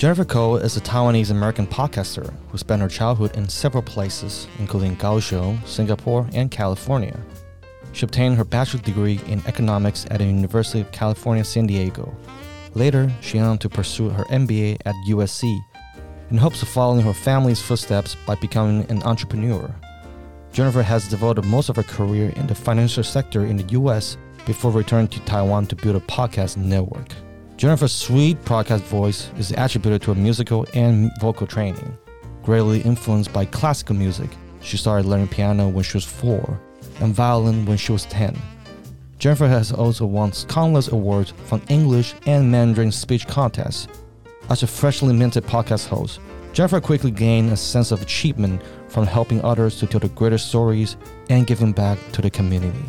Jennifer Ko is a Taiwanese American podcaster who spent her childhood in several places, including Kaohsiung, Singapore, and California. She obtained her bachelor's degree in economics at the University of California, San Diego. Later, she went on to pursue her MBA at USC in hopes of following her family's footsteps by becoming an entrepreneur. Jennifer has devoted most of her career in the financial sector in the US before returning to Taiwan to build a podcast network. Jennifer's sweet podcast voice is attributed to her musical and vocal training. Greatly influenced by classical music, she started learning piano when she was four and violin when she was 10. Jennifer has also won countless awards from English and Mandarin speech contests. As a freshly minted podcast host, Jennifer quickly gained a sense of achievement from helping others to tell the greatest stories and giving back to the community.